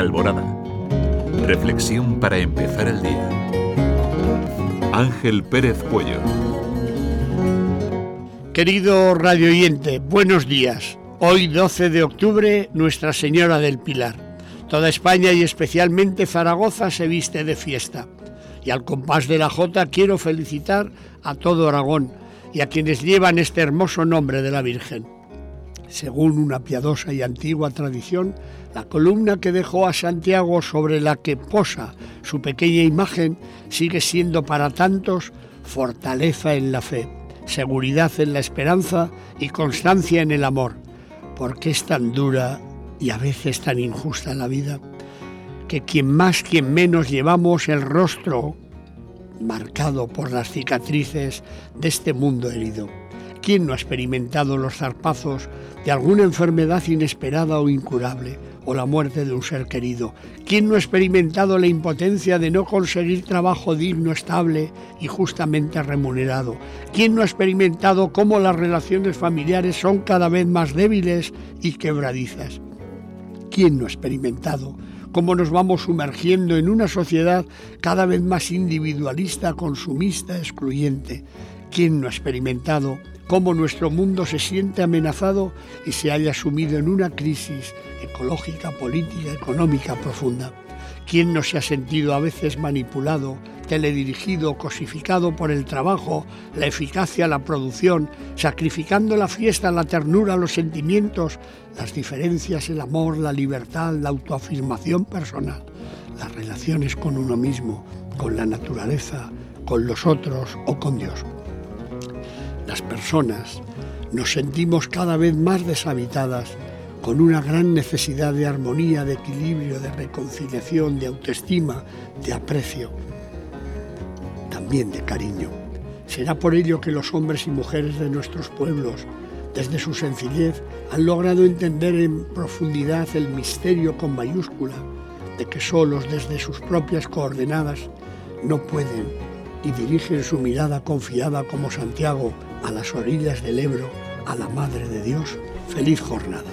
Alborada. Reflexión para empezar el día. Ángel Pérez Cuello. Querido radio oyente, buenos días. Hoy 12 de octubre, Nuestra Señora del Pilar. Toda España y especialmente Zaragoza se viste de fiesta. Y al compás de la Jota quiero felicitar a todo Aragón y a quienes llevan este hermoso nombre de la Virgen. Según una piadosa y antigua tradición, la columna que dejó a Santiago sobre la que posa su pequeña imagen sigue siendo para tantos fortaleza en la fe, seguridad en la esperanza y constancia en el amor. porque es tan dura y a veces tan injusta la vida? Que quien más, quien menos llevamos el rostro marcado por las cicatrices de este mundo herido. ¿Quién no ha experimentado los zarpazos de alguna enfermedad inesperada o incurable, o la muerte de un ser querido? ¿Quién no ha experimentado la impotencia de no conseguir trabajo digno, estable y justamente remunerado? ¿Quién no ha experimentado cómo las relaciones familiares son cada vez más débiles y quebradizas? ¿Quién no ha experimentado cómo nos vamos sumergiendo en una sociedad cada vez más individualista, consumista, excluyente? ¿Quién no ha experimentado cómo nuestro mundo se siente amenazado y se haya sumido en una crisis ecológica, política, económica profunda? ¿Quién no se ha sentido a veces manipulado, teledirigido, cosificado por el trabajo, la eficacia, la producción, sacrificando la fiesta, la ternura, los sentimientos, las diferencias, el amor, la libertad, la autoafirmación personal, las relaciones con uno mismo, con la naturaleza, con los otros o con Dios? Las personas nos sentimos cada vez más deshabitadas, con una gran necesidad de armonía, de equilibrio, de reconciliación, de autoestima, de aprecio, también de cariño. Será por ello que los hombres y mujeres de nuestros pueblos, desde su sencillez, han logrado entender en profundidad el misterio con mayúscula de que solos desde sus propias coordenadas no pueden y dirigen su mirada confiada como Santiago a las orillas del Ebro, a la Madre de Dios. Feliz jornada.